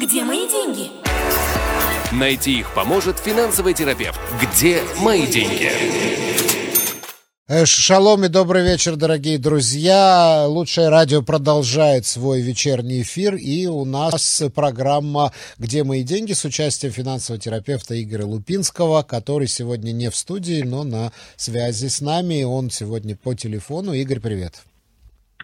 Где мои деньги? Найти их поможет финансовый терапевт. Где мои деньги? Шалом и добрый вечер, дорогие друзья. Лучшее радио продолжает свой вечерний эфир, и у нас программа «Где мои деньги» с участием финансового терапевта Игоря Лупинского, который сегодня не в студии, но на связи с нами. Он сегодня по телефону. Игорь, привет.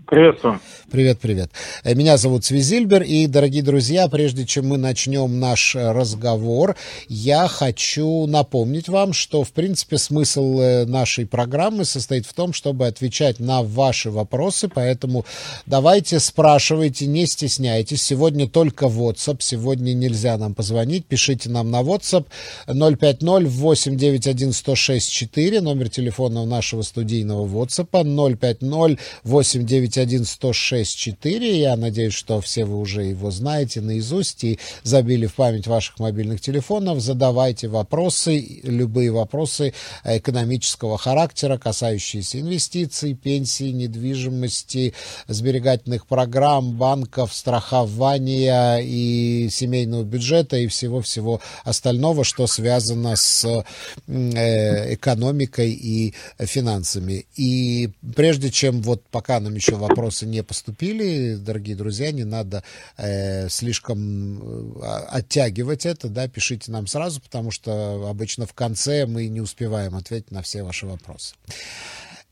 Приветствую. Привет, привет. Э, меня зовут Свизильбер, и, дорогие друзья, прежде чем мы начнем наш разговор, я хочу напомнить вам, что, в принципе, смысл э, нашей программы состоит в том, чтобы отвечать на ваши вопросы, поэтому давайте спрашивайте, не стесняйтесь. Сегодня только WhatsApp, сегодня нельзя нам позвонить, пишите нам на WhatsApp 050-891-1064, номер телефона нашего студийного WhatsApp 050 891 911 Я надеюсь, что все вы уже его знаете наизусть и забили в память ваших мобильных телефонов. Задавайте вопросы, любые вопросы экономического характера, касающиеся инвестиций, пенсий, недвижимости, сберегательных программ, банков, страхования и семейного бюджета и всего-всего остального, что связано с э, экономикой и финансами. И прежде чем вот пока нам еще вопросы не поступили, дорогие друзья, не надо э, слишком э, оттягивать это, да, пишите нам сразу, потому что обычно в конце мы не успеваем ответить на все ваши вопросы.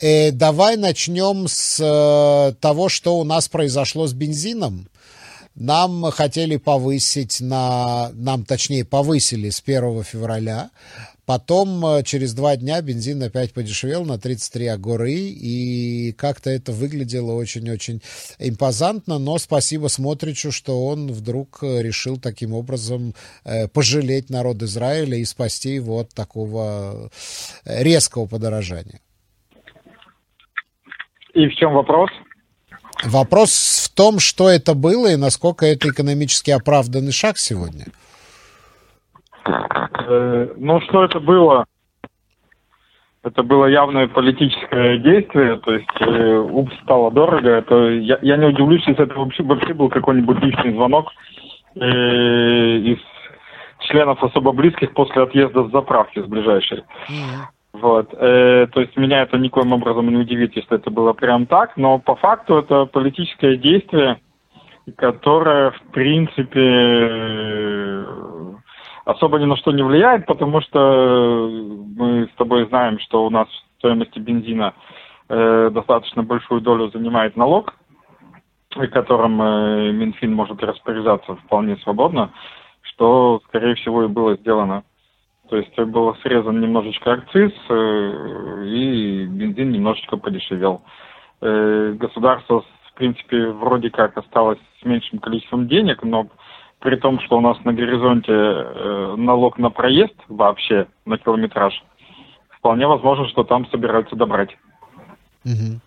Э, давай начнем с э, того, что у нас произошло с бензином. Нам хотели повысить на... Нам, точнее, повысили с 1 февраля Потом э, через два дня бензин опять подешевел на 33 агоры, и как-то это выглядело очень-очень импозантно, но спасибо Смотричу, что он вдруг э, решил таким образом э, пожалеть народ Израиля и спасти его от такого резкого подорожания. И в чем вопрос? Вопрос в том, что это было и насколько это экономически оправданный шаг сегодня. Э, ну, что это было? Это было явное политическое действие, то есть э, УП стало дорого. Это, я, я не удивлюсь, если это вообще, вообще был какой-нибудь личный звонок э, из членов особо близких после отъезда с заправки, с ближайшей. Mm-hmm. Вот. Э, то есть меня это никоим образом не удивит, если это было прям так, но по факту это политическое действие, которое, в принципе, особо ни на что не влияет, потому что мы с тобой знаем, что у нас в стоимости бензина э, достаточно большую долю занимает налог, которым э, Минфин может распоряжаться вполне свободно, что, скорее всего, и было сделано. То есть был срезан немножечко акциз, э, и бензин немножечко подешевел. Э, государство, в принципе, вроде как осталось с меньшим количеством денег, но при том, что у нас на горизонте э, налог на проезд вообще на километраж, вполне возможно, что там собираются добрать. Угу.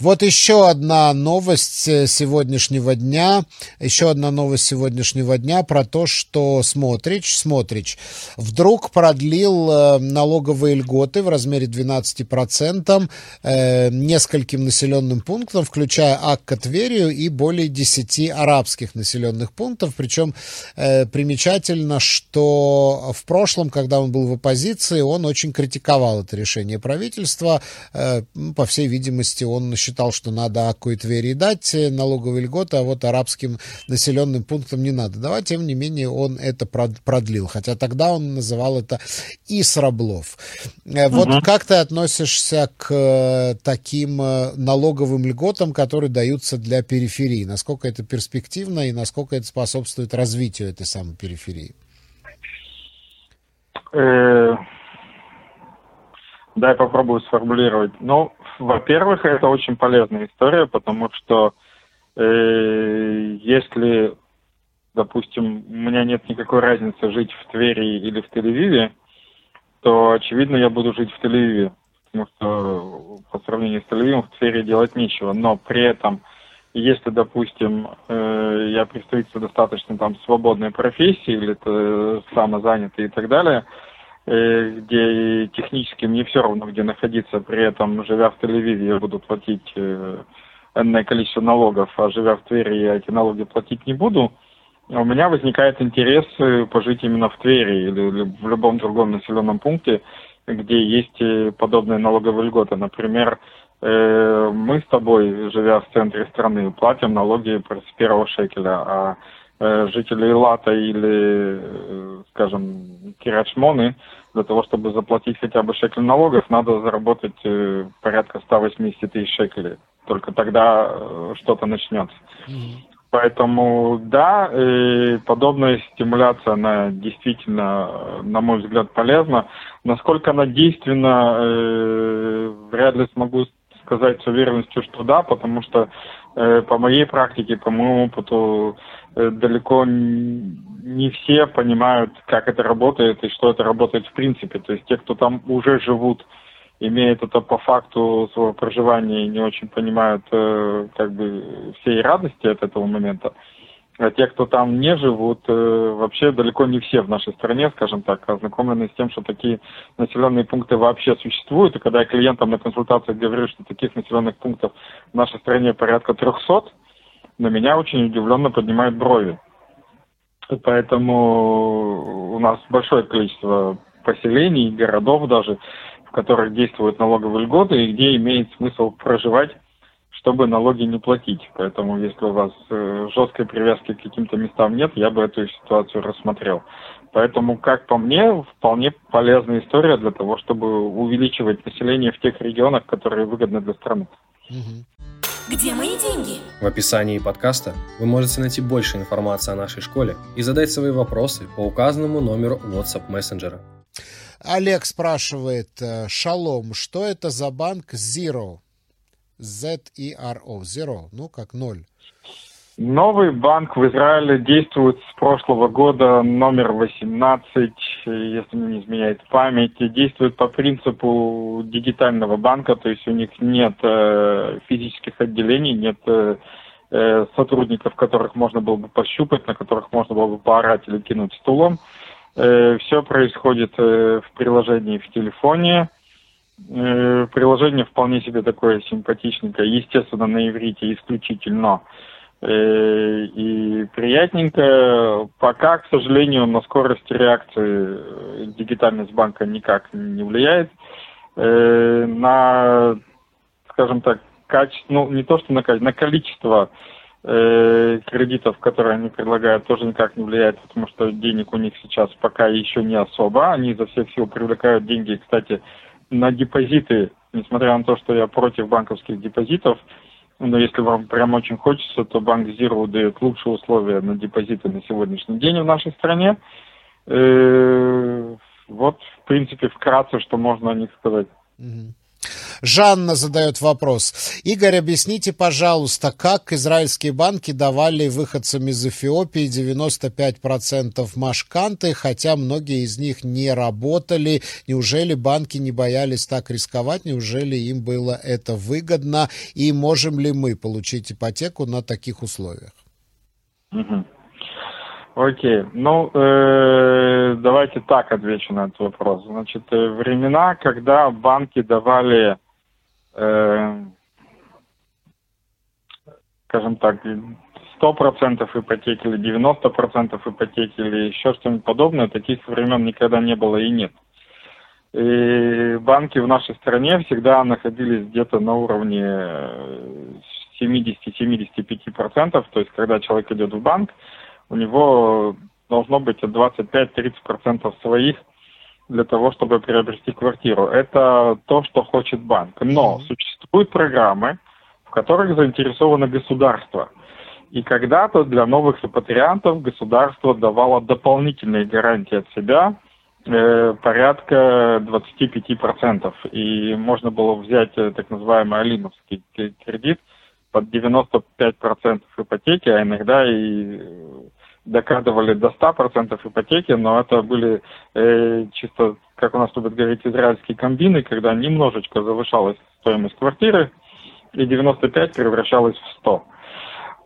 Вот еще одна новость э, сегодняшнего дня. Еще одна новость сегодняшнего дня про то, что Смотрич, Смотрич вдруг продлил э, налоговые льготы в размере 12% э, нескольким населенным пунктам, включая Акка, Тверию и более 10 арабских населенных пунктов. Причем примечательно, что в прошлом, когда он был в оппозиции, он очень критиковал это решение правительства. По всей видимости, видимости, он считал, что надо Акку и Твери дать налоговые льготы, а вот арабским населенным пунктам не надо давать. Тем не менее, он это продлил. Хотя тогда он называл это Исраблов. Угу. Вот как ты относишься к э, таким э, налоговым льготам, которые даются для периферии? Насколько это перспективно и насколько это способствует развитию этой самой периферии? Дай попробую сформулировать. Ну, во-первых, это очень полезная история, потому что э, если, допустим, у меня нет никакой разницы жить в Твери или в Тель-Авиве, то, очевидно, я буду жить в Тель-Авиве, потому что по сравнению с Тель-Авивом в Твери делать нечего. Но при этом, если, допустим, э, я представитель достаточно там свободной профессии или это самозанятый и так далее – Э, где технически мне все равно, где находиться, при этом, живя в Тель-Авиве, я буду платить э, энное количество налогов, а живя в Твери, я эти налоги платить не буду, у меня возникает интерес э, пожить именно в Твери или в любом другом населенном пункте, где есть э, подобные налоговые льготы. Например, э, мы с тобой, живя в центре страны, платим налоги с первого шекеля, а жители Лата или, скажем, Кирачмоны, для того, чтобы заплатить хотя бы шекель налогов, надо заработать порядка 180 тысяч шекелей. Только тогда что-то начнется. Mm-hmm. Поэтому да, и подобная стимуляция, она действительно, на мой взгляд, полезна. Насколько она действенна, э, вряд ли смогу сказать с уверенностью, что да, потому что э, по моей практике, по моему опыту, э, далеко не все понимают, как это работает и что это работает в принципе. То есть те, кто там уже живут, имеют это по факту своего проживания и не очень понимают э, как бы всей радости от этого момента. А те, кто там не живут, э, вообще далеко не все в нашей стране, скажем так, ознакомлены с тем, что такие населенные пункты вообще существуют. И когда я клиентам на консультациях говорю, что таких населенных пунктов в нашей стране порядка 300, на меня очень удивленно поднимают брови. Поэтому у нас большое количество поселений, городов даже, которых действуют налоговые льготы и где имеет смысл проживать, чтобы налоги не платить. Поэтому, если у вас э, жесткой привязки к каким-то местам нет, я бы эту ситуацию рассмотрел. Поэтому, как по мне, вполне полезная история для того, чтобы увеличивать население в тех регионах, которые выгодны для страны. Где мои деньги? В описании подкаста вы можете найти больше информации о нашей школе и задать свои вопросы по указанному номеру WhatsApp мессенджера. Олег спрашивает, э, Шалом, что это за банк Zero? Z-E-R-O, Zero, ну как ноль. Новый банк в Израиле действует с прошлого года, номер 18, если мне не изменяет память, действует по принципу дигитального банка, то есть у них нет э, физических отделений, нет э, э сотрудников, которых можно было бы пощупать, на которых можно было бы поорать или кинуть стулом. Э, Все происходит э, в приложении в телефоне. Э, приложение вполне себе такое симпатичненькое, естественно, на иврите исключительно и приятненько. Пока, к сожалению, на скорость реакции дигитальность банка никак не влияет. На, скажем так, качество, ну не то что на качество, на количество э, кредитов, которые они предлагают, тоже никак не влияет, потому что денег у них сейчас пока еще не особо. Они изо всех сил привлекают деньги, кстати, на депозиты, несмотря на то, что я против банковских депозитов, но если вам прям очень хочется, то банк Zero дает лучшие условия на депозиты на сегодняшний день в нашей стране. Э, вот, в принципе, вкратце, что можно о них сказать. Жанна задает вопрос. Игорь, объясните, пожалуйста, как израильские банки давали выходцам из Эфиопии 95% машканты, хотя многие из них не работали. Неужели банки не боялись так рисковать? Неужели им было это выгодно? И можем ли мы получить ипотеку на таких условиях? Угу. Окей, ну э, давайте так отвечу на этот вопрос. Значит, э, времена, когда банки давали э, скажем так, 100% ипотеки или 90% ипотеки или еще что-нибудь подобное, таких времен никогда не было и нет. И банки в нашей стране всегда находились где-то на уровне 70-75%, то есть когда человек идет в банк, у него должно быть 25-30% своих для того, чтобы приобрести квартиру. Это то, что хочет банк. Но существуют программы, в которых заинтересовано государство. И когда-то для новых репатриантов государство давало дополнительные гарантии от себя, э, порядка 25%. И можно было взять э, так называемый алимовский кредит под 95% ипотеки, а иногда и докладывали до 100% ипотеки, но это были э, чисто, как у нас любят говорить, израильские комбины, когда немножечко завышалась стоимость квартиры, и 95 превращалась в 100.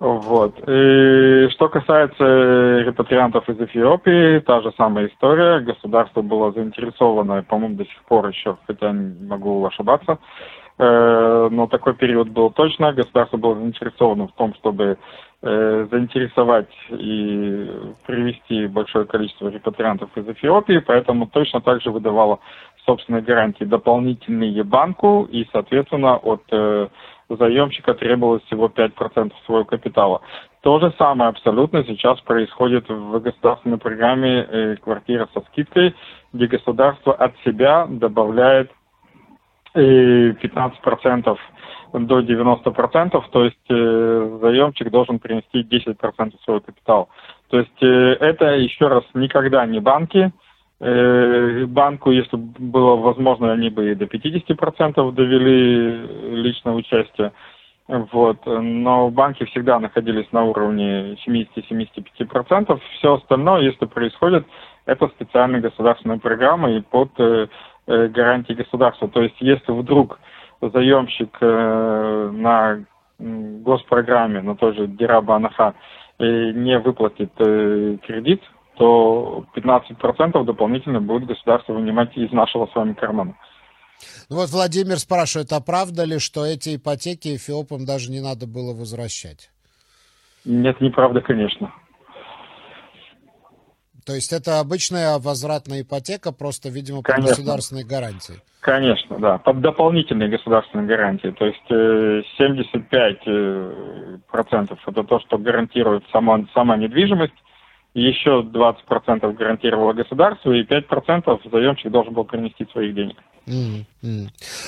Вот. И что касается репатриантов из Эфиопии, та же самая история. Государство было заинтересовано, по-моему, до сих пор еще, хотя могу ошибаться, Э, но такой период был точно. Государство было заинтересовано в том, чтобы э, заинтересовать и привести большое количество репатриантов из Эфиопии, поэтому точно так же выдавало собственные гарантии дополнительные банку и, соответственно, от э, заемщика требовалось всего 5% своего капитала. То же самое абсолютно сейчас происходит в государственной программе э, «Квартира со скидкой», где государство от себя добавляет э, 15% до 90%, то есть э, заемщик должен принести 10% своего капитала. То есть э, это, еще раз, никогда не банки. Э, банку, если было возможно, они бы и до 50% довели личное участие. Вот. Но банки всегда находились на уровне 70-75%. Все остальное, если происходит, это специальная государственная программа и под гарантии государства. То есть если вдруг заемщик э, на госпрограмме, на той же Дираба Анаха, э, не выплатит э, кредит, то 15% дополнительно будет государство вынимать из нашего с вами кармана. Ну вот Владимир спрашивает, а правда ли, что эти ипотеки эфиопам даже не надо было возвращать? Нет, неправда, конечно. То есть это обычная возвратная ипотека, просто, видимо, под Конечно. государственной гарантией. Конечно, да, под дополнительные государственные гарантии. То есть э, 75 э, процентов это то, что гарантирует сама, сама недвижимость, еще 20 процентов гарантировало государство, и 5 процентов заемщик должен был принести своих денег. М.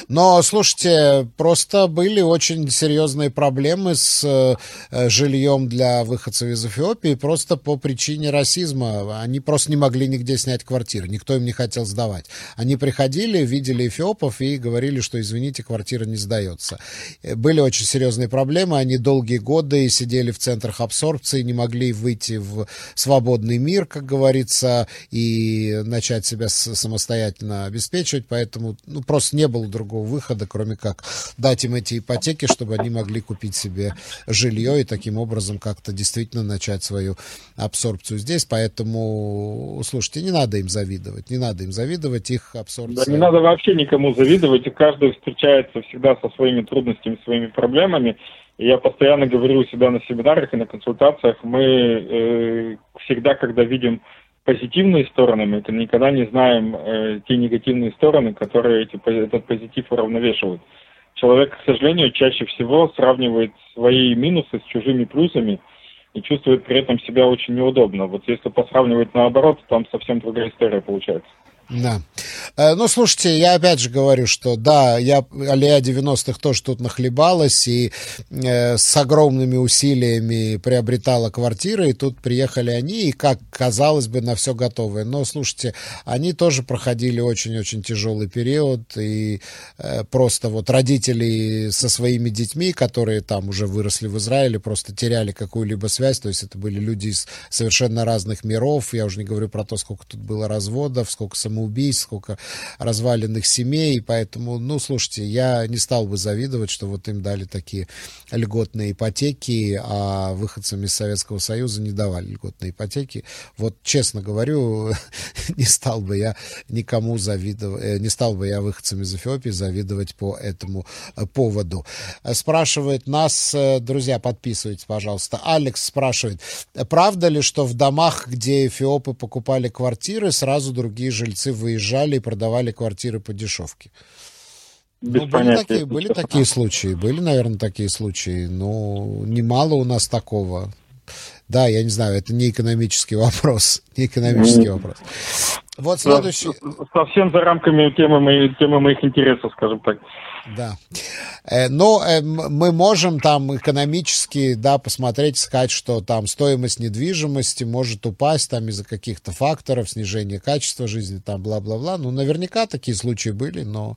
Но, слушайте, просто были очень серьезные проблемы с э, жильем для выходцев из Эфиопии просто по причине расизма. Они просто не могли нигде снять квартиры, никто им не хотел сдавать. Они приходили, видели эфиопов и говорили, что, извините, квартира не сдается. Э, Были очень серьезные проблемы, они долгие годы сидели в центрах абсорбции, не могли выйти в свободный мир, как говорится, и начать себя самостоятельно обеспечивать, поэтому ну, просто не было другого выхода, кроме как дать им эти ипотеки, чтобы они могли купить себе жилье и таким образом как-то действительно начать свою абсорбцию здесь. Поэтому, слушайте, не надо им завидовать, не надо им завидовать, их Да абсорбция... не надо вообще никому завидовать, и каждый встречается всегда со своими трудностями, своими проблемами. Я постоянно говорю у себя на семинарах и на консультациях, мы э, всегда, когда видим позитивные стороны, мы никогда не знаем э, те негативные стороны, которые эти, этот позитив уравновешивают. Человек, к сожалению, чаще всего сравнивает свои минусы с чужими плюсами и чувствует при этом себя очень неудобно. Вот если посравнивать наоборот, там совсем другая история получается. Да. Э, Ну, слушайте, я опять же говорю, что да, я алия 90-х тоже тут нахлебалась и э, с огромными усилиями приобретала квартиры, и тут приехали они, и как казалось бы, на все готовые. Но, слушайте, они тоже проходили очень-очень тяжелый период, и э, просто вот родители со своими детьми, которые там уже выросли в Израиле, просто теряли какую-либо связь, то есть это были люди из совершенно разных миров, я уже не говорю про то, сколько тут было разводов, сколько самоубийств, сколько разваленных семей, поэтому, ну, слушайте, я не стал бы завидовать, что вот им дали такие льготные ипотеки, а выходцам из Советского Союза не давали льготные ипотеки. Вот, честно говорю, не стал бы я никому завидовать, э, не стал бы я выходцам из Эфиопии завидовать по этому э, поводу. Спрашивает нас, э, друзья, подписывайтесь, пожалуйста. Алекс спрашивает, правда ли, что в домах, где эфиопы покупали квартиры, сразу другие жильцы выезжали и продавали квартиры по дешевке? Без ну, были такие, были такие случаи, были, наверное, такие случаи, но немало у нас такого. Да, я не знаю, это не экономический вопрос, не экономический Ну, вопрос. Вот следующий, Совсем за рамками темы, моей, темы моих интересов, скажем так. Да. Э, Но э, мы можем там экономически, да, посмотреть, сказать, что там стоимость недвижимости может упасть там из-за каких-то факторов, снижения качества жизни, там, бла-бла-бла. Ну, наверняка такие случаи были, но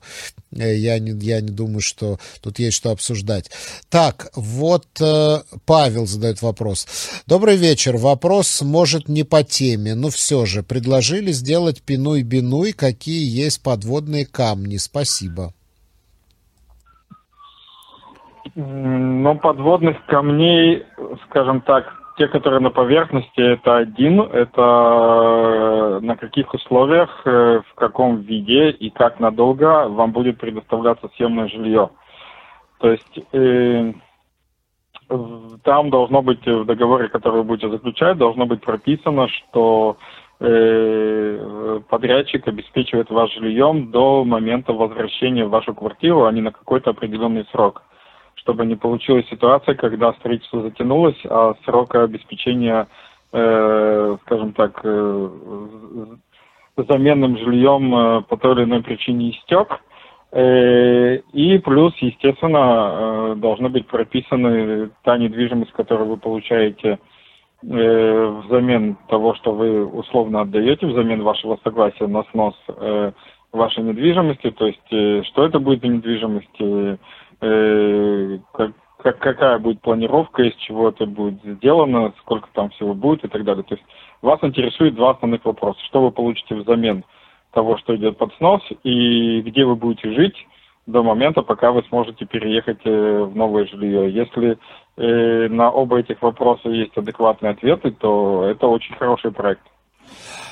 э, я не, я не думаю, что тут есть что обсуждать. Так, вот Павел задает вопрос. Добрый вечер. Вопрос, может, не по теме, но все же. Предложили сделать пинуй-бинуй, какие есть подводные камни. Спасибо. Ну, подводных камней, скажем так, те, которые на поверхности, это один, это э, на каких условиях, э, в каком виде и как надолго вам будет предоставляться съемное жилье. То есть э, там должно быть в договоре, который вы будете заключать, должно быть прописано, что э, подрядчик обеспечивает вас жильем до момента возвращения в вашу квартиру, а не на какой-то определенный срок. Чтобы не получилась ситуация, когда строительство затянулось, а срок обеспечения, э, скажем так, э, заменным жильем э, по той или иной причине истек. Э, и плюс, естественно, э, должны быть прописаны та недвижимость, которую вы получаете взамен того, что вы условно отдаете, взамен вашего согласия на снос вашей недвижимости, то есть что это будет за недвижимость, как, какая будет планировка, из чего это будет сделано, сколько там всего будет и так далее. То есть вас интересует два основных вопроса. Что вы получите взамен того, что идет под снос, и где вы будете жить до момента, пока вы сможете переехать э, в новое жилье. Если э, на оба этих вопроса есть адекватные ответы, то это очень хороший проект.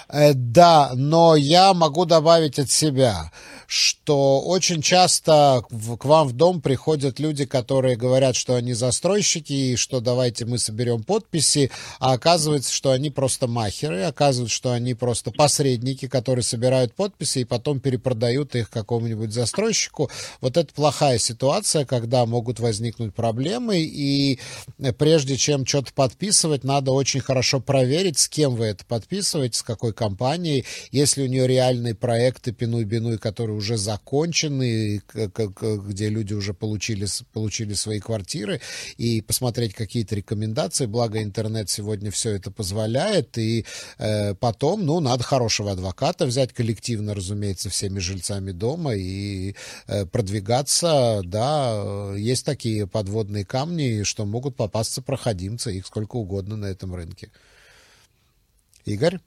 Э, да, но я могу добавить от себя, что очень часто к вам в дом приходят люди, которые говорят, что они застройщики и что давайте мы соберем подписи, а оказывается, что они просто махеры, оказывается, что они просто посредники, которые собирают подписи и потом перепродают их какому-нибудь застройщику. Вот это плохая ситуация, когда могут возникнуть проблемы, и прежде чем что-то подписывать, надо очень хорошо проверить, с кем вы это подписываете, с какой компанией, если у нее реальные проекты Пинуй-Бинуй, которые уже закончены, где люди уже получили, получили свои квартиры, и посмотреть какие-то рекомендации, благо интернет сегодня все это позволяет, и э, потом, ну, надо хорошего адвоката взять коллективно, разумеется, всеми жильцами дома и э, продвигаться, да, есть такие подводные камни, что могут попасться проходимцы, их сколько угодно на этом рынке. Игорь?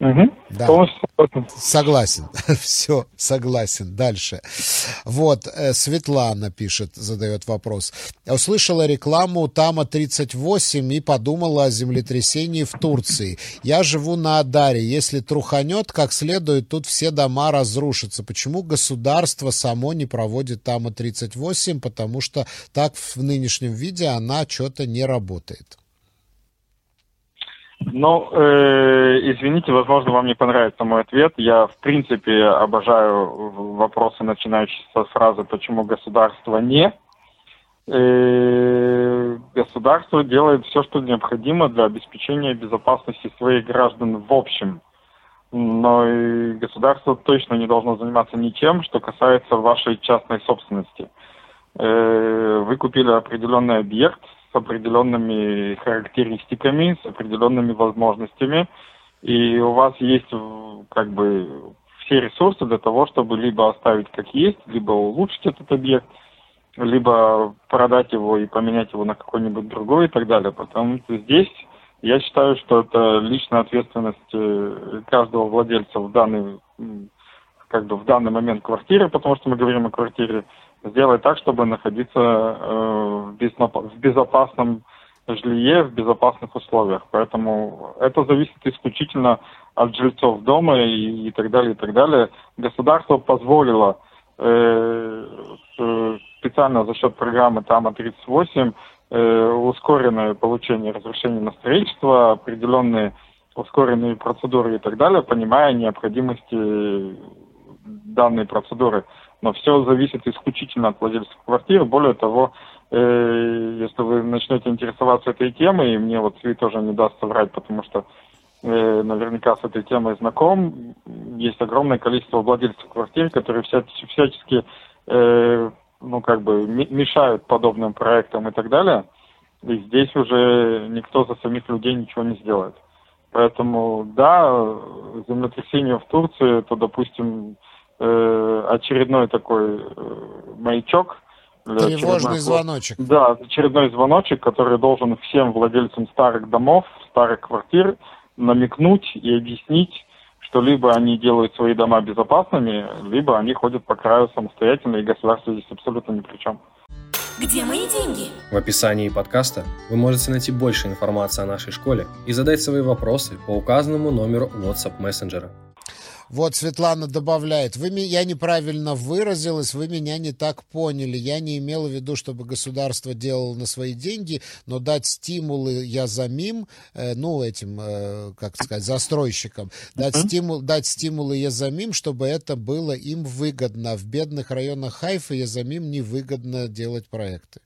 Угу. Да. Согласен. Все, согласен. Дальше. Вот, э, Светлана пишет, задает вопрос. Услышала рекламу Тама-38 и подумала о землетрясении в Турции. Я живу на Адаре. Если труханет как следует, тут все дома разрушатся. Почему государство само не проводит Тама-38? Потому что так в нынешнем виде она что-то не работает. Ну, э, извините, возможно, вам не понравится мой ответ. Я, в принципе, обожаю вопросы, начинающиеся со фразы «почему государство не?». Э, государство делает все, что необходимо для обеспечения безопасности своих граждан в общем. Но и государство точно не должно заниматься ничем, что касается вашей частной собственности. Э, вы купили определенный объект, с определенными характеристиками, с определенными возможностями, и у вас есть как бы все ресурсы для того, чтобы либо оставить как есть, либо улучшить этот объект, либо продать его и поменять его на какой-нибудь другой и так далее. Потому что здесь я считаю, что это личная ответственность э, каждого владельца в данный, как бы в данный момент квартиры, потому что мы говорим о квартире, сделать так, чтобы находиться э, в безопасном жилье, в безопасных условиях. Поэтому это зависит исключительно от жильцов дома и, и так далее, и так далее. Государство позволило э, специально за счет программы ТАМА-38 э, ускоренное получение разрешения на строительство, определенные ускоренные процедуры и так далее, понимая необходимости данной процедуры но все зависит исключительно от владельцев квартир. Более того, э, если вы начнете интересоваться этой темой, и мне вот Сви тоже не даст соврать, потому что э, наверняка с этой темой знаком, есть огромное количество владельцев квартир, которые всячески, всячески э, ну, как бы мешают подобным проектам и так далее. И здесь уже никто за самих людей ничего не сделает. Поэтому, да, землетрясение в Турции, то, допустим, э, очередной такой э, маячок. Тревожный звоночек. Да, очередной звоночек, который должен всем владельцам старых домов, старых квартир намекнуть и объяснить, что либо они делают свои дома безопасными, либо они ходят по краю самостоятельно, и государство здесь абсолютно ни при чем. Где мои деньги? В описании подкаста вы можете найти больше информации о нашей школе и задать свои вопросы по указанному номеру WhatsApp мессенджера. Вот Светлана добавляет, вы, я неправильно выразилась, вы меня не так поняли. Я не имела в виду, чтобы государство делало на свои деньги, но дать стимулы я замим, э, ну, этим, э, как сказать, застройщикам, дать, стимул, дать стимулы я замим, чтобы это было им выгодно. В бедных районах Хайфа я замим невыгодно делать проекты.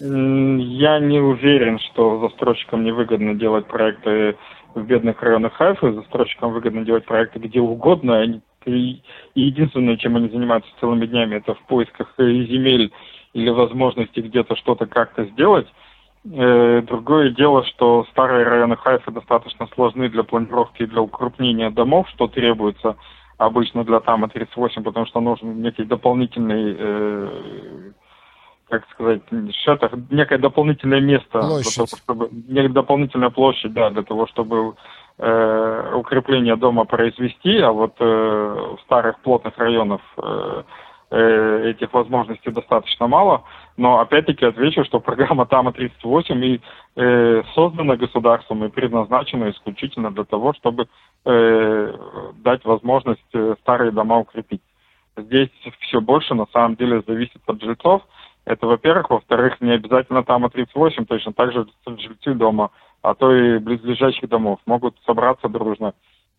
Я не уверен, что застройщикам невыгодно делать проекты в бедных районах Хайфа, застройщикам выгодно делать проекты где угодно. Они, и, и единственное, чем они занимаются целыми днями, это в поисках земель или возможности где-то что-то как-то сделать. Э, другое дело, что старые районы Хайфа достаточно сложны для планировки и для укрупнения домов, что требуется обычно для Тама 38, потому что нужен некий дополнительный э, как сказать, шатах, некое дополнительное место, площадь. того, чтобы, некая дополнительная площадь, да, для того, чтобы э, укрепление дома произвести, а вот э, в старых плотных районах э, э, этих возможностей достаточно мало. Но опять-таки отвечу, что программа ТАМА-38 и э, создана государством и предназначена исключительно для того, чтобы э, дать возможность э, старые дома укрепить. Здесь все больше на самом деле зависит от жильцов, это, во-первых. Во-вторых, не обязательно там 38, точно так же жильцы дома, а то и близлежащих домов могут собраться дружно,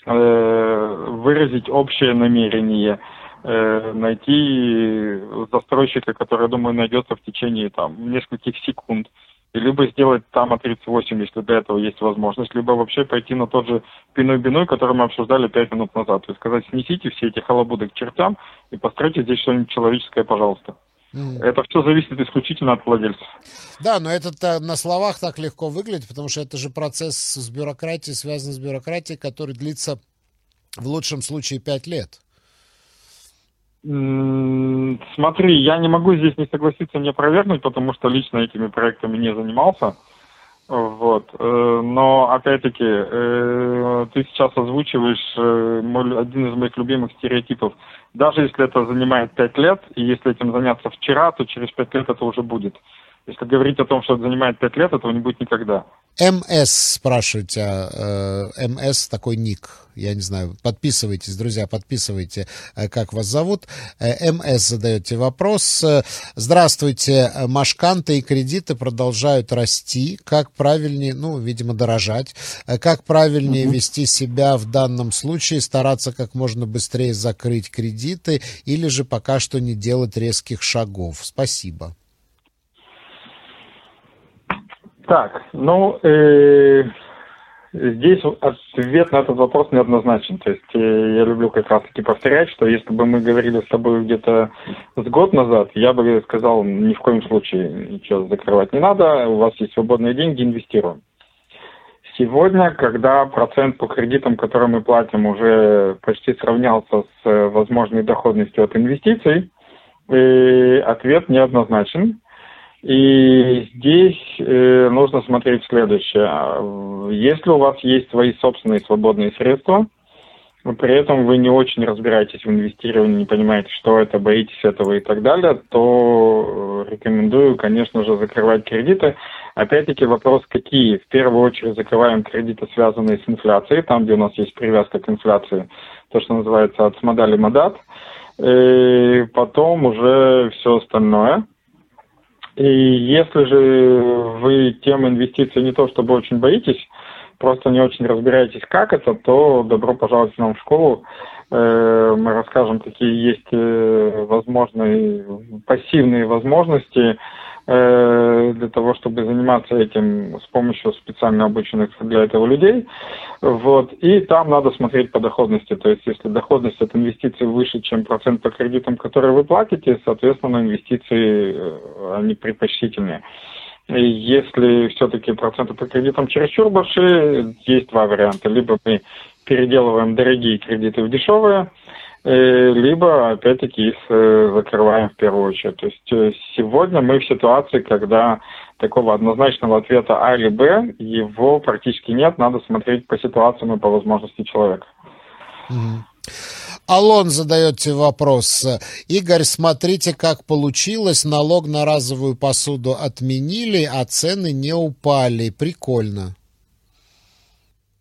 э, выразить общее намерение, э, найти застройщика, который, думаю, найдется в течение там нескольких секунд, и либо сделать там от 38, если для этого есть возможность, либо вообще пойти на тот же пиной-биной, который мы обсуждали пять минут назад. Есть сказать, снесите все эти халабуды к чертям и постройте здесь что-нибудь человеческое, пожалуйста. Это все зависит исключительно от владельцев. Да, но это на словах так легко выглядит, потому что это же процесс с бюрократией, связан с бюрократией, который длится в лучшем случае пять лет. Смотри, я не могу здесь не согласиться, не опровергнуть, потому что лично этими проектами не занимался. Вот. Э, но, опять-таки, э, ты сейчас озвучиваешь э, один из моих любимых стереотипов. Даже если это занимает пять лет, и если этим заняться вчера, то через пять лет это уже будет. Если говорить о том, что это занимает пять лет, этого не будет никогда. МС спрашиваете, э, МС такой ник, я не знаю, подписывайтесь, друзья, подписывайте, э, как вас зовут. Э, МС задаете вопрос. Здравствуйте, машканты и кредиты продолжают расти. Как правильнее, ну, видимо, дорожать. Как правильнее угу. вести себя в данном случае, стараться как можно быстрее закрыть кредиты или же пока что не делать резких шагов? Спасибо. Так, ну, э, здесь ответ на этот вопрос неоднозначен. То есть э, я люблю как раз-таки повторять, что если бы мы говорили с тобой где-то с год назад, я бы сказал, ни в коем случае ничего закрывать не надо, у вас есть свободные деньги, инвестируем. Сегодня, когда процент по кредитам, которые мы платим, уже почти сравнялся с э, возможной доходностью от инвестиций, э, ответ неоднозначен. И здесь э, нужно смотреть следующее. Если у вас есть свои собственные свободные средства, но при этом вы не очень разбираетесь в инвестировании, не понимаете, что это, боитесь этого и так далее, то рекомендую, конечно же, закрывать кредиты. Опять-таки вопрос какие? В первую очередь закрываем кредиты, связанные с инфляцией, там, где у нас есть привязка к инфляции, то, что называется от модали модат. И потом уже все остальное – и если же вы тем инвестиций не то чтобы очень боитесь, просто не очень разбираетесь, как это, то добро пожаловать к нам в школу. Э, мы расскажем, какие есть э, возможные пассивные возможности для того, чтобы заниматься этим с помощью специально обученных для этого людей. Вот. И там надо смотреть по доходности. То есть, если доходность от инвестиций выше, чем процент по кредитам, которые вы платите, соответственно, инвестиции, э, они предпочтительнее. Если все-таки проценты по кредитам чересчур большие, есть два варианта. Либо мы переделываем дорогие кредиты в дешевые, Э, либо, опять-таки, их э, закрываем в первую очередь. То есть э, сегодня мы в ситуации, когда такого однозначного ответа А или Б, его практически нет, надо смотреть по ситуациям и по возможности человека. Алон задает вопрос. Игорь, смотрите, как получилось. Налог на разовую посуду отменили, а цены не упали. Прикольно.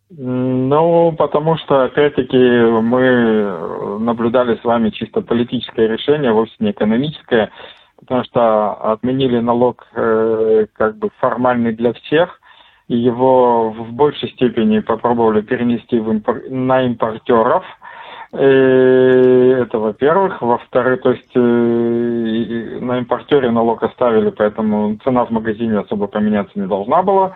Ну, потому что, опять-таки, мы наблюдали с вами чисто политическое решение, вовсе не экономическое, потому что отменили налог э, как бы формальный для всех, и его в большей степени попробовали перенести в импор... на импортеров. И э, это во-первых. Во-вторых, то есть э, на импортере налог оставили, поэтому цена в магазине особо поменяться не должна была.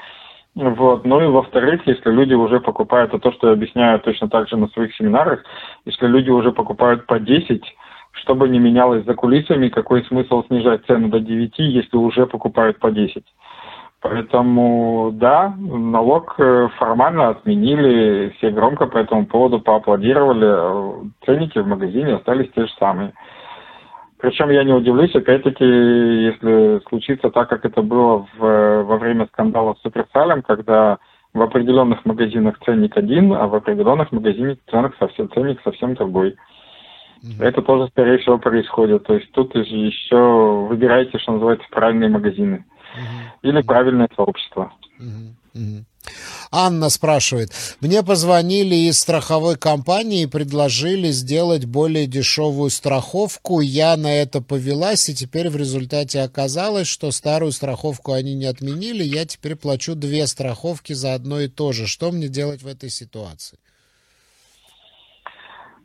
Вот. Ну и во-вторых, если люди уже покупают, это то, что я объясняю точно так же на своих семинарах, если люди уже покупают по 10, чтобы не менялось за кулисами, какой смысл снижать цену до 9, если уже покупают по 10. Поэтому, да, налог э, формально отменили, все громко по этому поводу поаплодировали, ценники в магазине остались те же самые. Причем я не удивлюсь, опять-таки, если случится так, как это было в, во время скандала с Суперсалем, когда в определенных магазинах ценник один, а в определенных магазинах ценник совсем, ценник совсем другой. Mm-hmm. Это тоже, скорее всего, происходит. То есть тут еще выбирайте, что называется, правильные магазины. Mm-hmm. Или правильное сообщество. Mm-hmm. Анна спрашивает. Мне позвонили из страховой компании и предложили сделать более дешевую страховку. Я на это повелась, и теперь в результате оказалось, что старую страховку они не отменили. Я теперь плачу две страховки за одно и то же. Что мне делать в этой ситуации?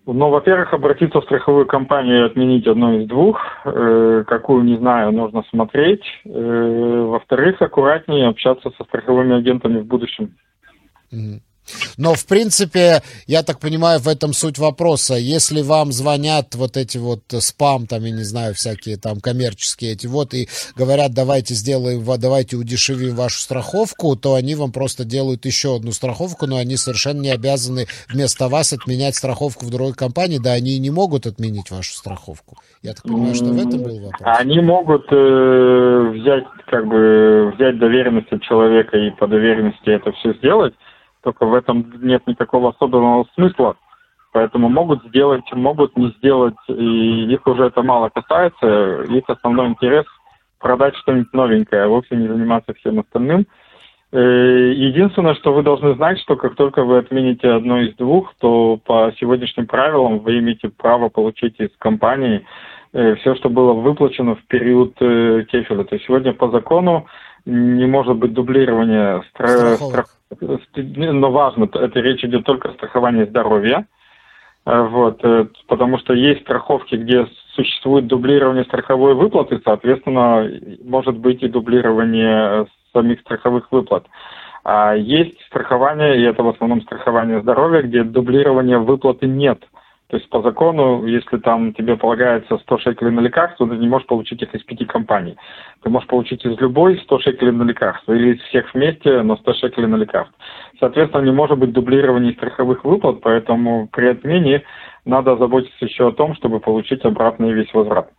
Ну, во-первых, обратиться в страховую компанию и отменить одну из двух. Э, какую, не знаю, нужно смотреть. Э, во-вторых, аккуратнее общаться со страховыми агентами в будущем. Но, в принципе, я так понимаю, в этом суть вопроса. Если вам звонят вот эти вот спам, там, я не знаю, всякие там коммерческие эти вот, и говорят, давайте сделаем, давайте удешевим вашу страховку, то они вам просто делают еще одну страховку, но они совершенно не обязаны вместо вас отменять страховку в другой компании, да, они и не могут отменить вашу страховку. Я так понимаю, что в этом был вопрос. Они могут э, взять, как бы, взять доверенность от человека и по доверенности это все сделать, только в этом нет никакого особенного смысла. Поэтому могут сделать, могут не сделать, и их уже это мало касается. Их основной интерес продать что-нибудь новенькое, а вовсе не заниматься всем остальным. Э, единственное, что вы должны знать, что как только вы отмените одно из двух, то по сегодняшним правилам вы имеете право получить из компании э, все, что было выплачено в период э, кефеля. То есть сегодня по закону не может быть дублирования страховок но важно, это речь идет только о страховании здоровья. Э, вот, э, потому что есть страховки, где существует дублирование страховой выплаты, соответственно, может быть и дублирование самих страховых выплат. А есть страхование, и это в основном страхование здоровья, где дублирования выплаты нет – то есть по закону, если там тебе полагается 100 шекелей на лекарство, ты не можешь получить их из пяти компаний. Ты можешь получить из любой 100 шекелей на лекарство или из всех вместе, но 100 шекелей на лекарство. Соответственно, не может быть дублирования страховых выплат, поэтому при отмене надо заботиться еще о том, чтобы получить обратный весь возврат.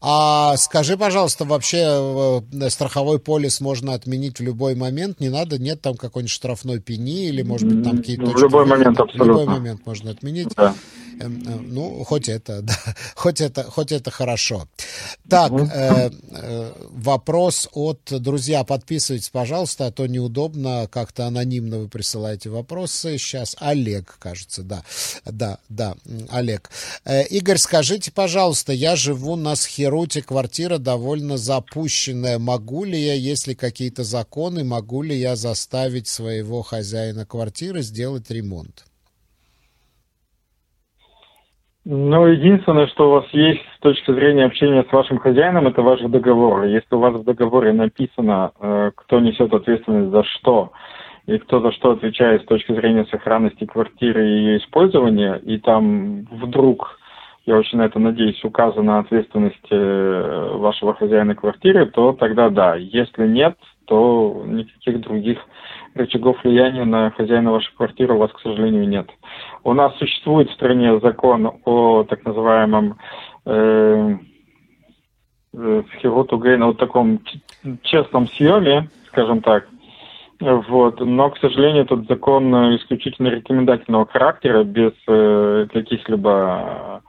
А скажи, пожалуйста, вообще э, страховой полис можно отменить в любой момент? Не надо, нет там какой-нибудь штрафной пени или, может быть, там какие-то... В любой момент, абсолютно. В любой момент можно отменить. Да. Эм, э, ну, хоть это, да, хоть это, хоть это хорошо. Так, э, э, вопрос от друзья, подписывайтесь, пожалуйста, а то неудобно, как-то анонимно вы присылаете вопросы. Сейчас Олег, кажется, да, да, да, Олег. Э, Игорь, скажите, пожалуйста, я живу на Схеруте, квартира довольно запущенная. Могу ли я, если какие-то законы, могу ли я заставить своего хозяина квартиры сделать ремонт? Ну, единственное, что у вас есть с точки зрения общения с вашим хозяином, это ваш договор. Если у вас в договоре написано, э, кто несет ответственность за что, и кто за что отвечает с точки зрения сохранности квартиры и ее использования, и там вдруг, я очень на это надеюсь, указана ответственность э, вашего хозяина квартиры, то тогда да. Если нет, то никаких других рычагов влияния на хозяина вашей квартиры у вас, к сожалению, нет. У нас существует в стране закон о так называемом э, э, Гейна, вот таком честном съеме, скажем так. Вот. Но, к сожалению, этот закон исключительно рекомендательного характера, без э, каких-либо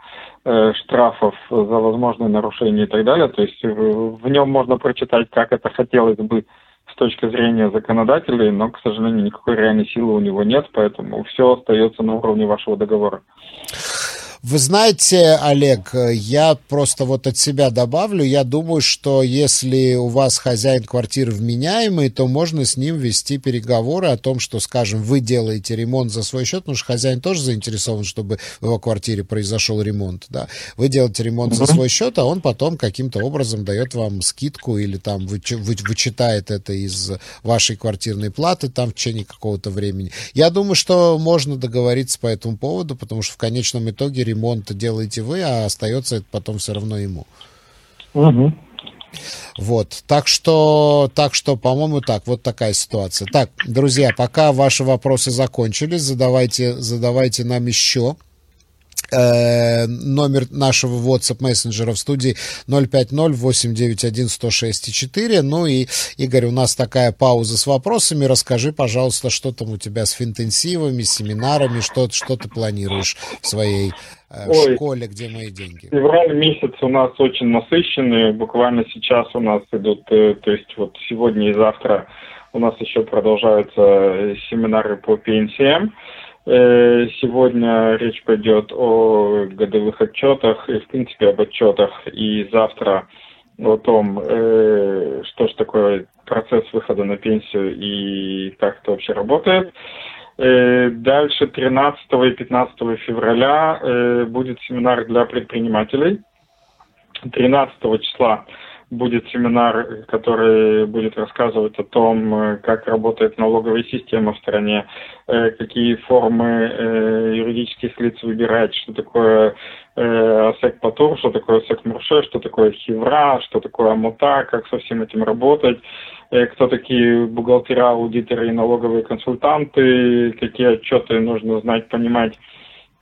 э, штрафов за возможные нарушения и так далее. То есть в нем можно прочитать, как это хотелось бы с точки зрения законодателей, но, к сожалению, никакой реальной силы у него нет, поэтому все остается на уровне вашего договора. Вы знаете, Олег, я просто вот от себя добавлю, я думаю, что если у вас хозяин квартиры вменяемый, то можно с ним вести переговоры о том, что, скажем, вы делаете ремонт за свой счет, потому что хозяин тоже заинтересован, чтобы в его квартире произошел ремонт, да. Вы делаете ремонт за свой счет, а он потом каким-то образом дает вам скидку или там вы, вы, вычитает это из вашей квартирной платы там в течение какого-то времени. Я думаю, что можно договориться по этому поводу, потому что в конечном итоге ремонт делаете вы, а остается это потом все равно ему. Угу. Вот, так что, так что, по-моему, так, вот такая ситуация. Так, друзья, пока ваши вопросы закончились, задавайте, задавайте нам еще. Э, номер нашего WhatsApp мессенджера в студии 050-891-106-4. Ну и, Игорь, у нас такая пауза с вопросами. Расскажи, пожалуйста, что там у тебя с финтенсивами, семинарами, что, что ты планируешь в своей э, Ой, школе, где мои деньги? Февраль месяц у нас очень насыщенный. Буквально сейчас у нас идут, э, то есть вот сегодня и завтра у нас еще продолжаются семинары по. Э, сегодня речь пойдет о годовых отчетах и, в принципе, об отчетах. И завтра о том, э, что же такое процесс выхода на пенсию и как это вообще работает. Э, дальше 13 и 15 февраля будет семинар для предпринимателей. 13 числа будет семинар, который будет рассказывать о том, э, как работает налоговая система в стране, э, какие формы э, юридических лиц выбирать, что такое ОСЭК Патур, что такое ОСЭК Мурше, что такое Хивра, что такое Амута, как со всем этим работать, кто такие бухгалтера, аудиторы и налоговые консультанты, какие отчеты нужно знать, понимать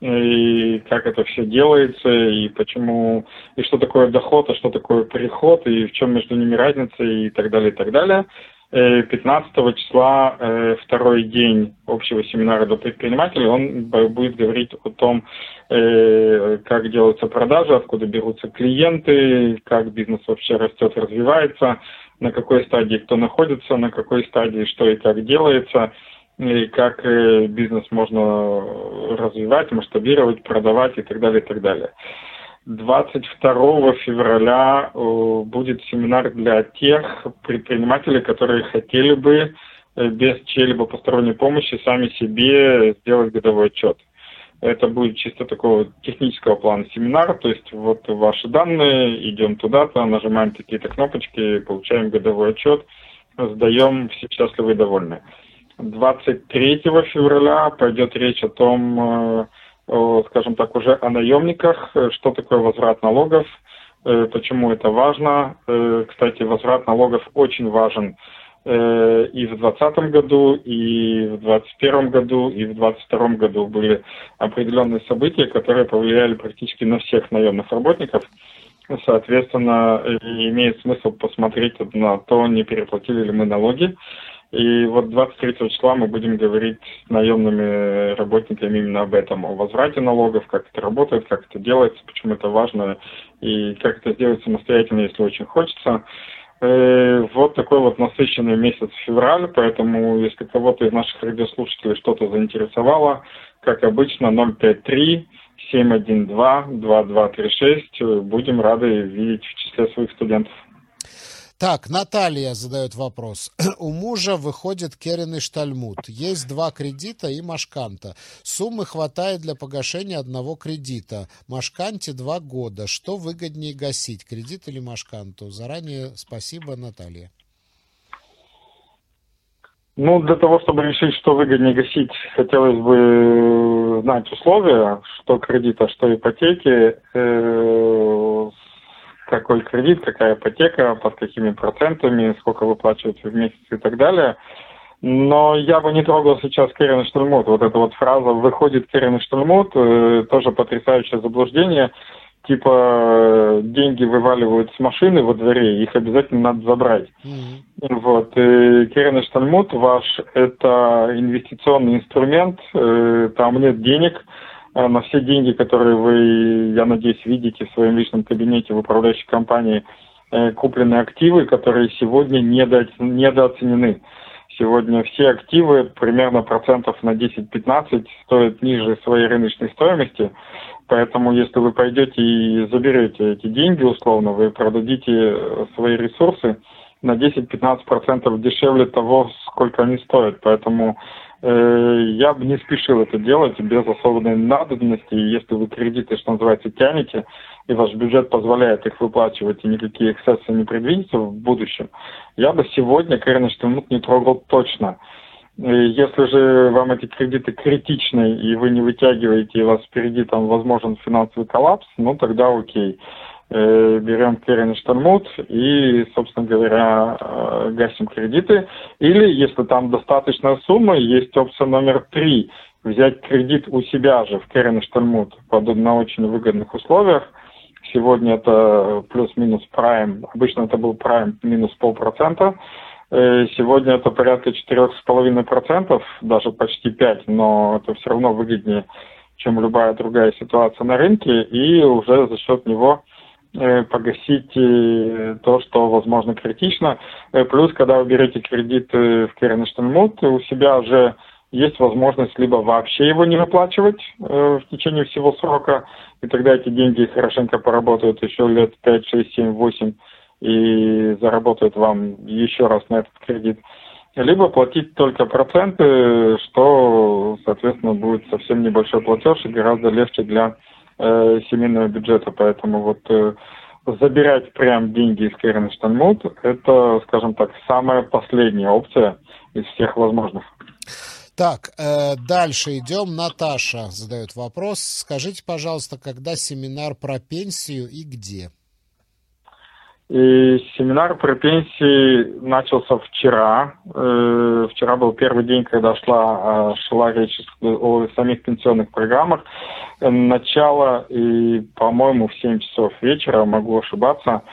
и как это все делается, и почему, и что такое доход, а что такое приход, и в чем между ними разница, и так далее, и так далее. 15 э, числа, э, второй день общего семинара для предпринимателей, он будет говорить о том, э, как делаются продажи, откуда берутся клиенты, как бизнес вообще растет, развивается, на какой стадии кто находится, на какой стадии что и как делается – и как э, бизнес можно развивать, масштабировать, продавать и так далее, и так далее. 22 февраля э, будет семинар для тех предпринимателей, которые хотели бы э, без чьей-либо посторонней помощи сами себе сделать годовой отчет. Это будет чисто такого технического плана семинар, то есть вот ваши данные, идем туда-то, нажимаем какие-то кнопочки, получаем годовой отчет, сдаем, все счастливы и довольны. 23 февраля пойдет речь о том, э, скажем так, уже о наемниках, что такое возврат налогов, э, почему это важно. Э, кстати, возврат налогов очень важен и в 2020 году, и в 2021 году, и в 2022 году были определенные события, которые повлияли практически на всех наемных работников. Соответственно, имеет смысл посмотреть на то, не переплатили ли мы налоги. И вот 23 числа мы будем говорить с наемными работниками именно об этом, о возврате налогов, как это работает, как это делается, почему это важно и как это сделать самостоятельно, если очень хочется. Э, вот такой вот насыщенный месяц февраль, поэтому если кого-то из наших радиослушателей что-то заинтересовало, как обычно, 053 712 2236, будем рады видеть в числе своих студентов. Так, Наталья задает вопрос. У мужа выходит Керен и Штальмут. Есть два кредита и Машканта. Суммы хватает для погашения одного кредита. Машканте два года. Что выгоднее гасить, кредит или Машканту? Заранее спасибо, Наталья. Ну, для того, чтобы решить, что выгоднее гасить, хотелось бы знать условия, что кредита, что ипотеки, э, какой кредит, какая ипотека, под какими процентами, сколько выплачивается в месяц и так далее. Но я бы не трогал сейчас Керен Штальмут. Вот эта вот фраза «выходит Керен Штальмут» э, тоже потрясающее заблуждение. Типа деньги вываливают с машины во дворе, их обязательно надо забрать. Mm-hmm. Вот. И Керен Штальмут ваш – это инвестиционный инструмент, э, там нет денег, на все деньги, которые вы, я надеюсь, видите в своем личном кабинете в управляющей компании, э, куплены активы, которые сегодня недо, недооценены. Сегодня все активы примерно процентов на 10-15 стоят ниже своей рыночной стоимости. Поэтому если вы пойдете и заберете эти деньги условно, вы продадите э, свои ресурсы на 10-15% дешевле того, сколько они стоят. Поэтому э, я бы не спешил это делать без особой надобности. Если вы кредиты, что называется, тянете, и ваш бюджет позволяет их выплачивать, и никакие эксцессы не предвидятся в будущем, я бы сегодня Кэрниш минут не трогал точно. Если же вам эти кредиты критичны, и вы не вытягиваете, и у вас впереди там возможен финансовый коллапс, ну тогда окей. Э, берем Керен Штормут и, собственно говоря, э, гасим кредиты. Или, если там достаточная сумма, есть опция номер три – взять кредит у себя же в Керен Штормут на очень выгодных условиях. Сегодня это плюс-минус прайм, обычно это был прайм минус полпроцента. Э, сегодня это порядка 4,5%, даже почти 5%, но это все равно выгоднее, чем любая другая ситуация на рынке, и уже за счет него погасить э, то, что, возможно, критично. Плюс, когда вы берете кредит в Керенштейнмут, у себя уже есть возможность либо вообще его не выплачивать в течение всего срока, и тогда эти деньги хорошенько поработают еще лет 5, 6, 7, 8, и заработают вам еще раз на этот кредит, либо платить только проценты, что, соответственно, будет совсем небольшой платеж и гораздо легче для э, семейного бюджета. Поэтому вот э, забирать прям деньги из Керенштейнмут – это, скажем так, самая последняя опция из всех возможных. Так, э, дальше идем. Наташа задает вопрос. Скажите, пожалуйста, когда семинар про пенсию и где? И семинар про пенсии начался вчера. Э, вчера был первый день, когда шла, шла речь о самих пенсионных программах. Начало, и, по-моему, в 7 часов вечера, могу ошибаться.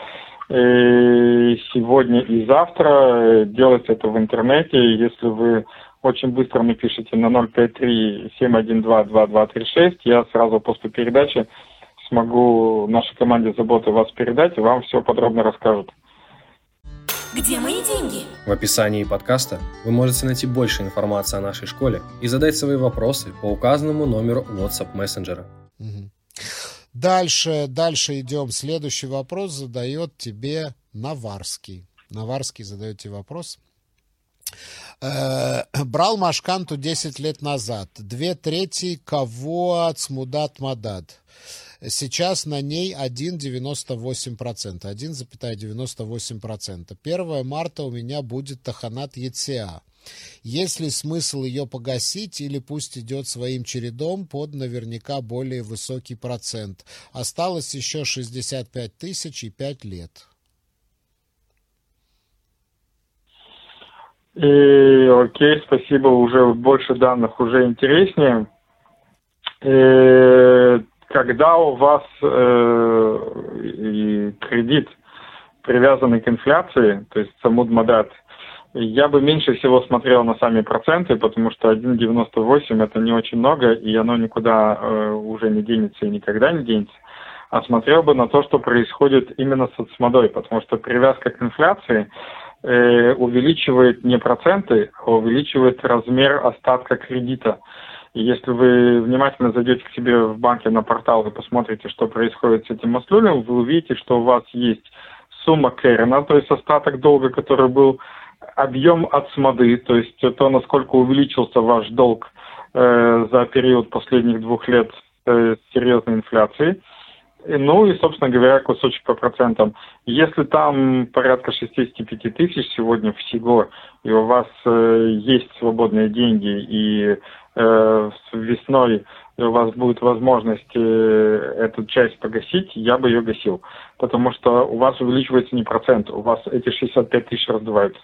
И сегодня и завтра делается это в интернете. Если вы очень быстро напишите на 053-712-2236, я сразу после передачи смогу нашей команде заботы вас передать, и вам все подробно расскажут. Где мои деньги? В описании подкаста вы можете найти больше информации о нашей школе и задать свои вопросы по указанному номеру WhatsApp мессенджера. Дальше, дальше идем. Следующий вопрос задает тебе Наварский. Наварский задает тебе вопрос. Э, брал Машканту 10 лет назад. Две трети кого от смудат мадат. Сейчас на ней 1,98%. 1,98%. 1 марта у меня будет Таханат ЕЦА. Есть ли смысл ее погасить или пусть идет своим чередом под наверняка более высокий процент? Осталось еще 65 тысяч и 5 лет. И, окей, спасибо, уже больше данных, уже интереснее. И, э, когда у вас э, кредит привязанный к инфляции, то есть самуд мадат, я бы меньше всего смотрел на сами проценты, потому что 1,98 это не очень много, и оно никуда э, уже не денется и никогда не денется. А смотрел бы на то, что происходит именно с отсмодой, потому что привязка к инфляции э, увеличивает не проценты, а увеличивает размер остатка кредита. И если вы внимательно зайдете к себе в банке на портал и посмотрите, что происходит с этим маслюлем, вы увидите, что у вас есть сумма Кэрена, то есть остаток долга, который был, объем от СМОДы, то есть то, насколько увеличился ваш долг э, за период последних двух лет э, серьезной инфляции. Ну и, собственно говоря, кусочек по процентам. Если там порядка 65 тысяч сегодня всего, и у вас э, есть свободные деньги, и весной у вас будет возможность э, эту часть погасить, я бы ее гасил. Потому что у вас увеличивается не процент, у вас эти 65 тысяч раздуваются.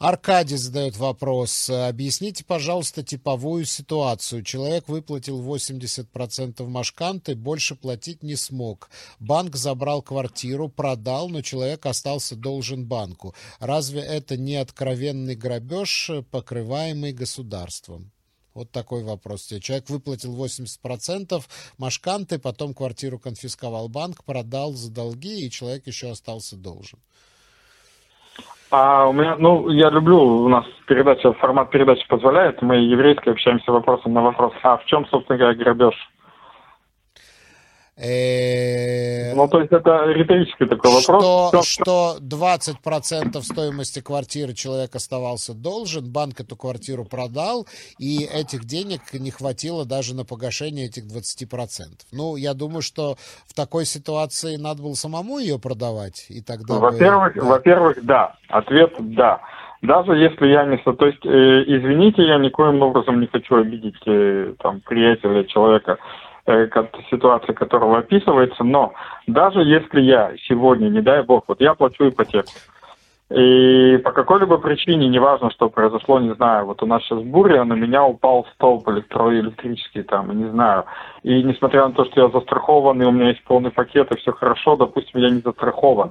Аркадий задает вопрос. Объясните, пожалуйста, типовую ситуацию. Человек выплатил 80% машканты, больше платить не смог. Банк забрал квартиру, продал, но человек остался должен банку. Разве это не откровенный грабеж, покрываемый государством? Вот такой вопрос. Человек выплатил 80% машканты, потом квартиру конфисковал банк, продал за долги, и человек еще остался должен. А у меня, ну, я люблю, у нас передача, формат передачи позволяет, мы еврейски общаемся вопросом на вопрос. А в чем, собственно говоря, грабеж? Э, Ну, то есть это риторический такой Что, вопрос. что 20% стоимости квартиры человек оставался должен, банк эту квартиру продал, и этих денег не хватило даже на погашение этих 20%. Ну, я думаю, что в такой ситуации надо было самому ее продавать, и тогда бы- Во-первых, да. во-первых, да. Ответ да. Даже если я не... То есть, э, извините, я никоим образом не хочу обидеть э, там приятеля, человека, ситуация которого описывается, но даже если я сегодня, не дай бог, вот я плачу ипотеку, и по какой-либо причине, неважно, что произошло, не знаю, вот у нас сейчас буря, на меня упал столб электроэлектрический, там, не знаю. И несмотря на то, что я застрахован, и у меня есть полный пакет, и все хорошо, допустим, я не застрахован.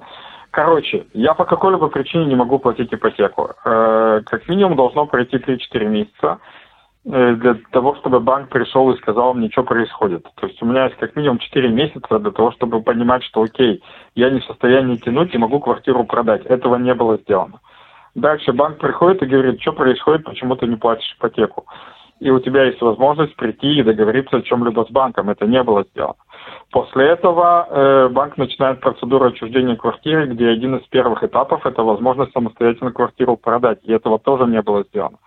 Короче, я по какой-либо причине не могу платить ипотеку. Э, Как минимум должно пройти 3-4 месяца э, для того, чтобы банк пришел и сказал мне, что происходит. То есть у меня есть как минимум 4 месяца для того, чтобы понимать, что окей, я не в состоянии тянуть и могу квартиру продать. Этого не было сделано. Дальше банк приходит и говорит, что происходит, почему ты не платишь ипотеку. И у тебя есть возможность прийти и договориться о чем-либо с банком. Это не было сделано. После этого э, банк начинает процедуру отчуждения квартиры, где один из первых этапов – это возможность самостоятельно квартиру продать. И этого тоже не было сделано.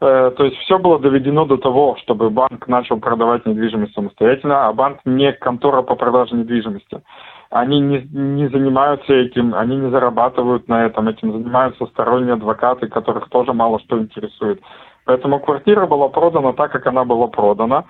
Э, то есть все было доведено до того, чтобы банк начал продавать недвижимость самостоятельно, а банк не контора по продаже недвижимости. Они не, не занимаются этим, они не зарабатывают на этом, этим занимаются сторонние адвокаты, которых тоже мало что интересует. Поэтому квартира была продана так, как она была продана.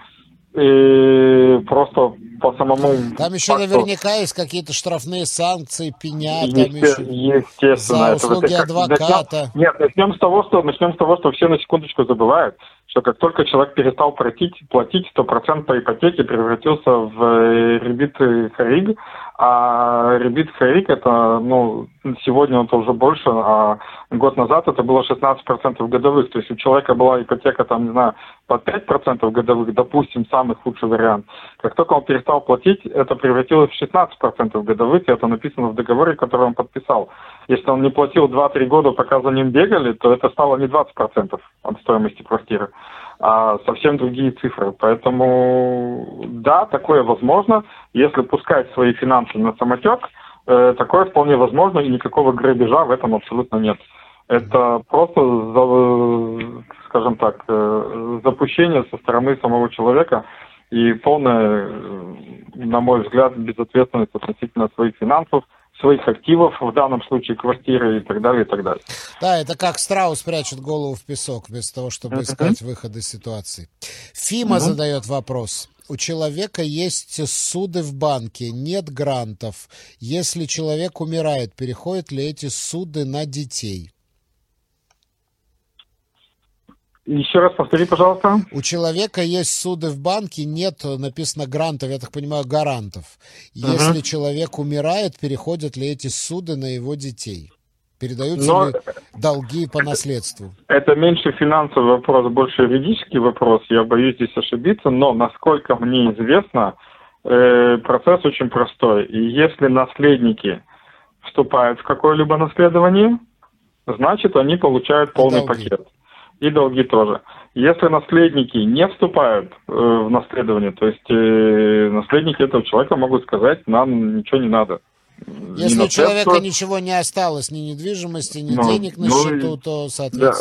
И просто по самому... Там еще факту- наверняка есть какие-то штрафные санкции, пеня, там Есте- еще Естественно. за это вот услуги как- адвоката. начнем- Нет, начнем с того, что начнем с того, что все на секундочку забывают, что как только человек перестал платить, платить, то процент по ипотеке превратился в э, ребит хариг, а ребит хариг это, ну, сегодня это уже больше, а год назад это было 16% годовых, то есть у человека была ипотека, там, не знаю, под 5% годовых, допустим, самый худший вариант. Как только он перестал платить, это превратилось в 16% годовых, и это написано в договоре, который он подписал. Если он не платил 2-3 года, пока за ним бегали, то это стало не 20% от стоимости квартиры, а совсем другие цифры. Поэтому, да, такое возможно. Если пускать свои финансы на самотек, э, такое вполне возможно, и никакого грабежа в этом абсолютно нет. Это просто, скажем так, э, запущение со стороны самого человека и полная, на мой взгляд, безответственность относительно своих финансов, своих активов, в данном случае квартиры и так далее, и так далее. Да, это как страус прячет голову в песок, вместо того, чтобы Мгм. искать выход из ситуации. Фима Мгм. задает вопрос. У человека есть суды в банке, нет грантов. Если человек умирает, переходят ли эти суды на детей? Еще раз повтори, пожалуйста. У человека есть суды в банке, нет, написано грантов, я так понимаю, гарантов. Если Мгм. человек умирает, переходят ли эти суды на его детей? Передаются Но ли долги по наследству? это меньше финансовый вопрос, больше юридический вопрос. Я боюсь здесь ошибиться, но насколько мне известно, э, процесс очень простой. И если наследники вступают в какое-либо наследование, значит они получают полный долги. пакет. И долги тоже. Если наследники не вступают э, в наследование, то есть э, наследники этого человека могут сказать, нам ничего не надо. Если у человека ничего не осталось, ни недвижимости, ни Ну, денег на ну счету, то, Да.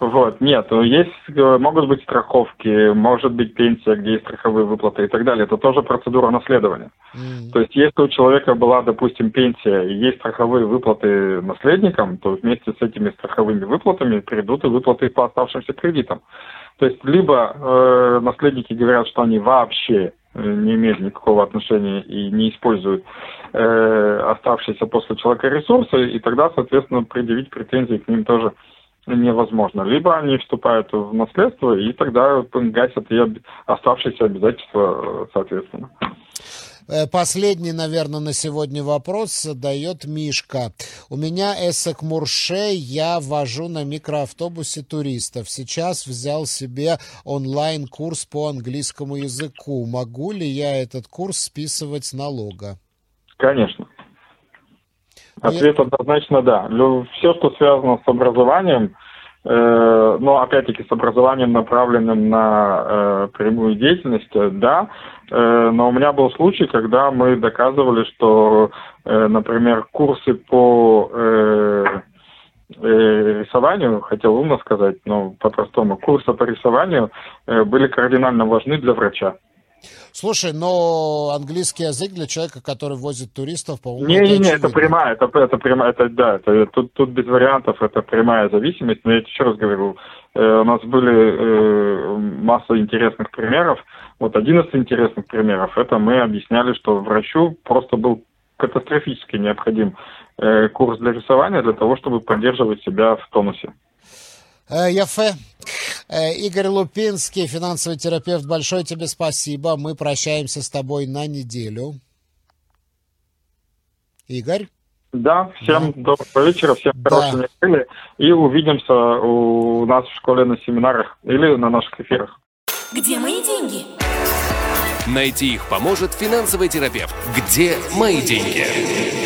Вот, нет, ну, есть, э, могут быть страховки, может быть пенсия, где есть страховые выплаты и так далее. Это тоже процедура наследования. м, То есть, если у человека была, допустим, пенсия и есть страховые выплаты наследникам, то вместе с этими страховыми выплатами придут и выплаты по оставшимся кредитам. То есть, либо э, наследники говорят, что они вообще э, не имеют никакого отношения и не используют э, оставшиеся после человека ресурсы, и тогда, соответственно, предъявить претензии к ним тоже невозможно. Либо они вступают в наследство, и тогда гасят и оставшиеся обязательства, э, соответственно. Э, последний, наверное, на сегодня вопрос задает Мишка. У меня Эсек Мурше, я вожу на микроавтобусе туристов. Сейчас взял себе онлайн-курс по английскому языку. Могу ли я этот курс списывать с налога? Конечно. Ответ однозначно да. Все, что связано с образованием, э, но опять-таки с образованием, направленным на э, прямую деятельность, да. Э, но у меня был случай, когда мы доказывали, что, э, например, курсы по э, э, рисованию, хотел умно сказать, но по-простому, курсы по рисованию э, были кардинально важны для врача. Слушай, но английский язык для человека, который возит туристов, по-моему, Не-не-не, это, это прямая, это, это прямая, это да, это, тут, тут без вариантов, это прямая зависимость, но я еще раз говорю, э, у нас были э, масса интересных примеров, вот один из интересных примеров, это мы объясняли, что врачу просто был катастрофически необходим э, курс для рисования для того, чтобы поддерживать себя в тонусе. Э, Яфе. Э, Игорь Лупинский, финансовый терапевт, большое тебе спасибо. Мы прощаемся с тобой на неделю. Игорь? Да, всем да. доброго вечера, всем да. хорошей недели. И увидимся у нас в школе на семинарах или на наших эфирах. Где мои деньги? Найти их поможет финансовый терапевт. Где мои деньги?